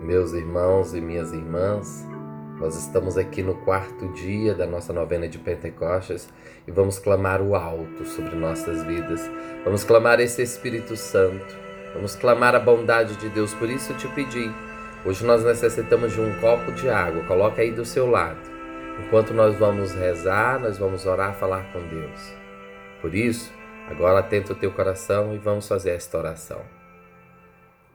Meus irmãos e minhas irmãs, nós estamos aqui no quarto dia da nossa novena de Pentecostes e vamos clamar o alto sobre nossas vidas. Vamos clamar esse Espírito Santo. Vamos clamar a bondade de Deus. Por isso te pedi. Hoje nós necessitamos de um copo de água. Coloca aí do seu lado. Enquanto nós vamos rezar, nós vamos orar, falar com Deus. Por isso, agora atenta o teu coração e vamos fazer esta oração.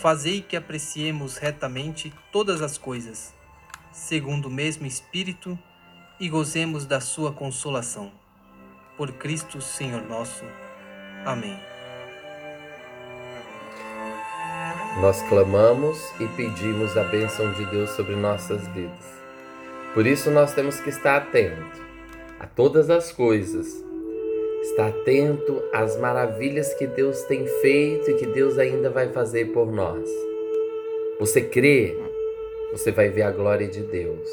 fazei que apreciemos retamente todas as coisas segundo o mesmo Espírito, e gozemos da sua consolação. Por Cristo Senhor nosso. Amém. Nós clamamos e pedimos a bênção de Deus sobre nossas vidas. Por isso nós temos que estar atento a todas as coisas. Estar atento às maravilhas que Deus tem feito e que Deus ainda vai fazer por nós. Você crê você vai ver a glória de Deus.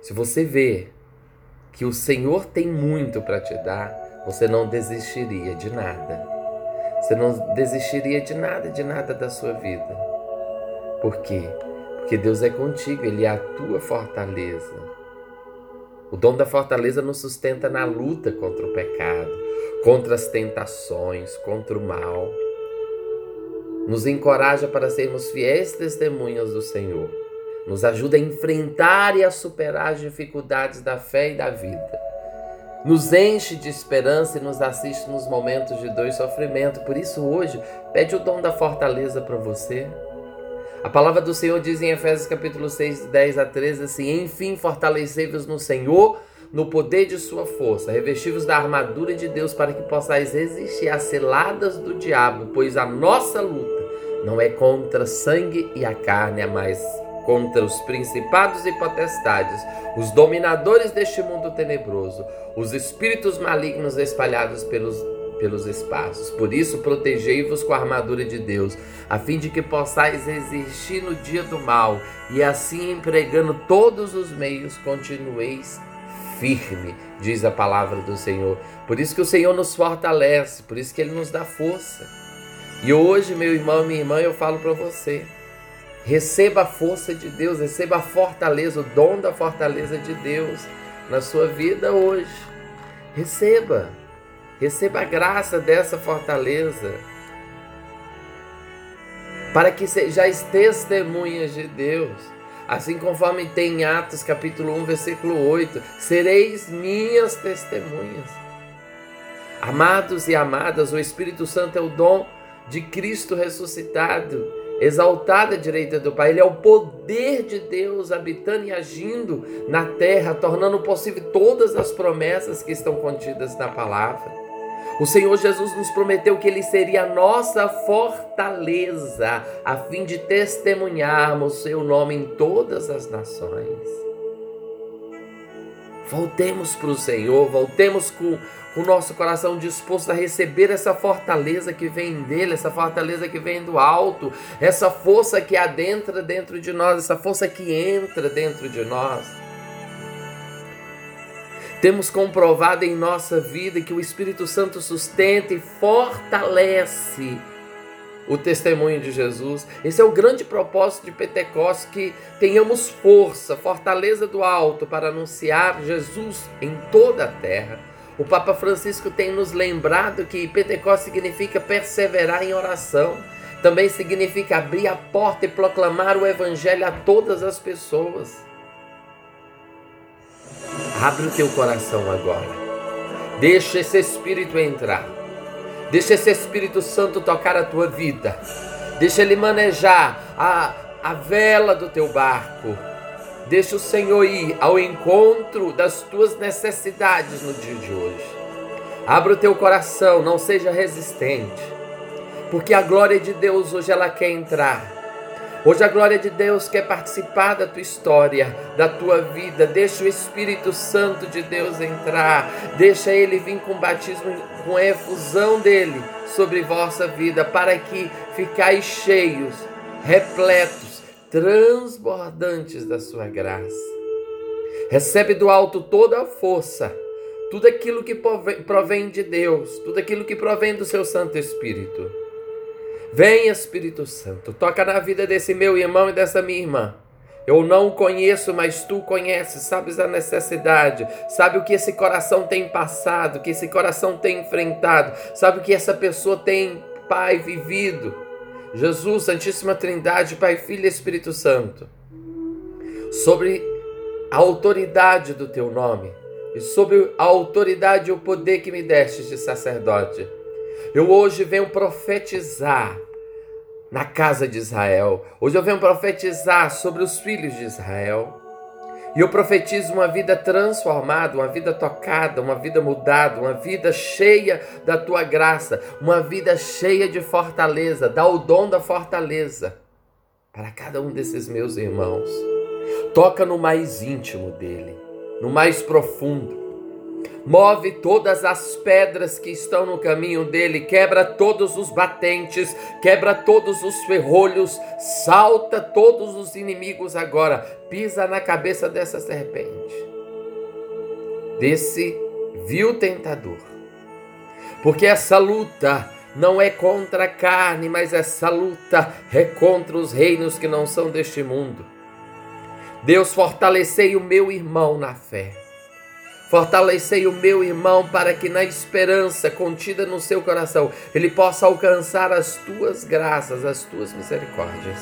Se você vê que o Senhor tem muito para te dar, você não desistiria de nada. Você não desistiria de nada, de nada da sua vida. Por quê? Porque Deus é contigo, Ele é a tua fortaleza. O dom da fortaleza nos sustenta na luta contra o pecado, contra as tentações, contra o mal. Nos encoraja para sermos fiéis testemunhas do Senhor nos ajuda a enfrentar e a superar as dificuldades da fé e da vida. Nos enche de esperança e nos assiste nos momentos de dor e sofrimento. Por isso, hoje, pede o dom da fortaleza para você. A palavra do Senhor diz em Efésios capítulo 6, 10 a 13 assim: Enfim, fortalecei-vos no Senhor, no poder de sua força, revesti-vos da armadura de Deus para que possais resistir às ciladas do diabo, pois a nossa luta não é contra sangue e a carne, é mais contra os principados e potestades, os dominadores deste mundo tenebroso, os espíritos malignos espalhados pelos pelos espaços. Por isso, protegei-vos com a armadura de Deus, a fim de que possais resistir no dia do mal e assim empregando todos os meios continueis firme, diz a palavra do Senhor. Por isso que o Senhor nos fortalece, por isso que ele nos dá força. E hoje, meu irmão, minha irmã, eu falo para você, Receba a força de Deus, receba a fortaleza, o dom da fortaleza de Deus na sua vida hoje. Receba, receba a graça dessa fortaleza, para que sejais testemunhas de Deus. Assim conforme tem em Atos capítulo 1, versículo 8, sereis minhas testemunhas. Amados e amadas, o Espírito Santo é o dom de Cristo ressuscitado exaltada à direita do Pai. Ele é o poder de Deus habitando e agindo na terra, tornando possível todas as promessas que estão contidas na palavra. O Senhor Jesus nos prometeu que Ele seria a nossa fortaleza, a fim de testemunharmos Seu nome em todas as nações. Voltemos para o Senhor, voltemos com o nosso coração disposto a receber essa fortaleza que vem dele, essa fortaleza que vem do alto, essa força que adentra dentro de nós, essa força que entra dentro de nós. Temos comprovado em nossa vida que o Espírito Santo sustenta e fortalece o testemunho de Jesus. Esse é o grande propósito de Pentecostes, que tenhamos força, fortaleza do alto para anunciar Jesus em toda a terra. O Papa Francisco tem nos lembrado que Pentecostes significa perseverar em oração. Também significa abrir a porta e proclamar o evangelho a todas as pessoas. Abre o teu coração agora. Deixa esse Espírito entrar. Deixa esse Espírito Santo tocar a tua vida. Deixa ele manejar a, a vela do teu barco Deixa o Senhor ir ao encontro das tuas necessidades no dia de hoje. Abra o teu coração, não seja resistente, porque a glória de Deus hoje ela quer entrar. Hoje a glória de Deus quer participar da tua história, da tua vida. Deixa o Espírito Santo de Deus entrar. Deixa ele vir com batismo, com a efusão dele sobre vossa vida, para que ficais cheios, repletos, transbordantes da sua graça. Recebe do alto toda a força, tudo aquilo que provém de Deus, tudo aquilo que provém do seu Santo Espírito. Vem, Espírito Santo, toca na vida desse meu irmão e dessa minha irmã. Eu não conheço, mas tu conheces, sabes a necessidade, sabe o que esse coração tem passado, o que esse coração tem enfrentado, sabe o que essa pessoa tem, Pai, vivido. Jesus, Santíssima Trindade, Pai, Filho e Espírito Santo, sobre a autoridade do teu nome e sobre a autoridade e o poder que me destes de sacerdote eu hoje venho profetizar na casa de Israel. Hoje eu venho profetizar sobre os filhos de Israel. E eu profetizo uma vida transformada, uma vida tocada, uma vida mudada, uma vida cheia da tua graça, uma vida cheia de fortaleza. Dá o dom da fortaleza para cada um desses meus irmãos. Toca no mais íntimo dele, no mais profundo. Move todas as pedras que estão no caminho dele, quebra todos os batentes, quebra todos os ferrolhos, salta todos os inimigos agora, pisa na cabeça dessa serpente, desse vil tentador. Porque essa luta não é contra a carne, mas essa luta é contra os reinos que não são deste mundo. Deus, fortalecei o meu irmão na fé. Fortalecei o meu irmão para que na esperança contida no seu coração ele possa alcançar as tuas graças, as tuas misericórdias.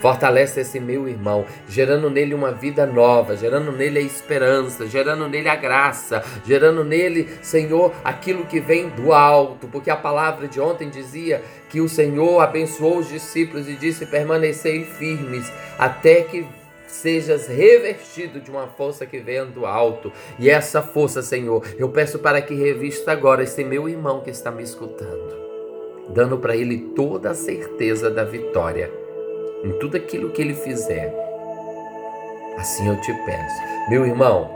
Fortalece esse meu irmão, gerando nele uma vida nova, gerando nele a esperança, gerando nele a graça, gerando nele, Senhor, aquilo que vem do alto, porque a palavra de ontem dizia que o Senhor abençoou os discípulos e disse: permanecei firmes até que sejas revestido de uma força que vem do alto. E essa força, Senhor, eu peço para que revista agora esse meu irmão que está me escutando, dando para ele toda a certeza da vitória em tudo aquilo que ele fizer. Assim eu te peço. Meu irmão,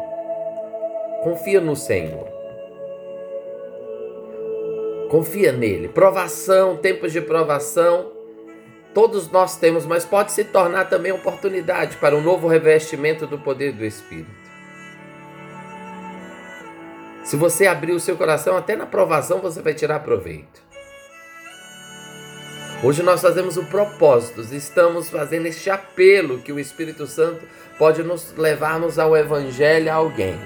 confia no Senhor. Confia nele. Provação, tempos de provação todos nós temos, mas pode se tornar também oportunidade para um novo revestimento do poder do Espírito. Se você abrir o seu coração, até na provação você vai tirar proveito. Hoje nós fazemos o propósito, estamos fazendo este apelo que o Espírito Santo pode nos levarmos ao Evangelho a alguém.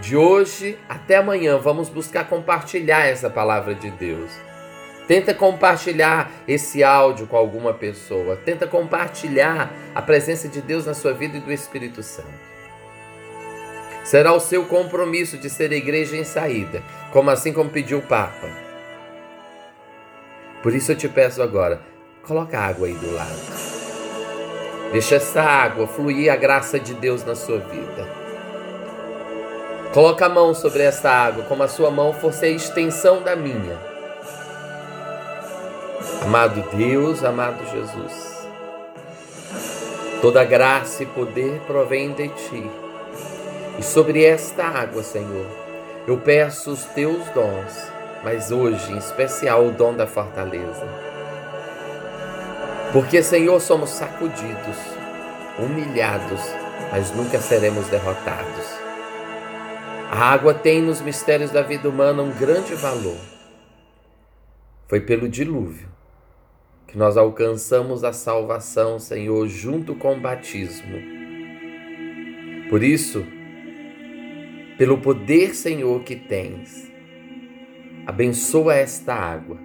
De hoje até amanhã, vamos buscar compartilhar essa palavra de Deus. Tenta compartilhar esse áudio com alguma pessoa. Tenta compartilhar a presença de Deus na sua vida e do Espírito Santo. Será o seu compromisso de ser igreja em saída, como assim como pediu o Papa. Por isso eu te peço agora, coloca água aí do lado. Deixa essa água fluir a graça de Deus na sua vida. Coloca a mão sobre essa água, como a sua mão fosse a extensão da minha Amado Deus, amado Jesus, toda graça e poder provém de ti. E sobre esta água, Senhor, eu peço os teus dons, mas hoje, em especial, o dom da fortaleza. Porque, Senhor, somos sacudidos, humilhados, mas nunca seremos derrotados. A água tem nos mistérios da vida humana um grande valor. Foi pelo dilúvio que nós alcançamos a salvação, Senhor, junto com o batismo. Por isso, pelo poder, Senhor, que tens, abençoa esta água,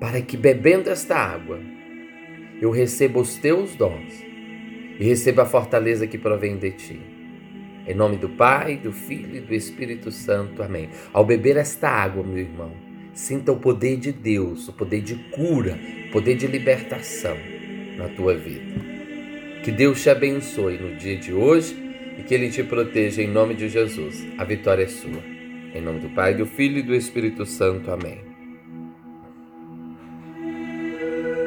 para que bebendo esta água, eu receba os teus dons e receba a fortaleza que provém de ti. Em nome do Pai, do Filho e do Espírito Santo. Amém. Ao beber esta água, meu irmão, Sinta o poder de Deus, o poder de cura, o poder de libertação na tua vida. Que Deus te abençoe no dia de hoje e que Ele te proteja em nome de Jesus. A vitória é sua. Em nome do Pai, do Filho e do Espírito Santo. Amém.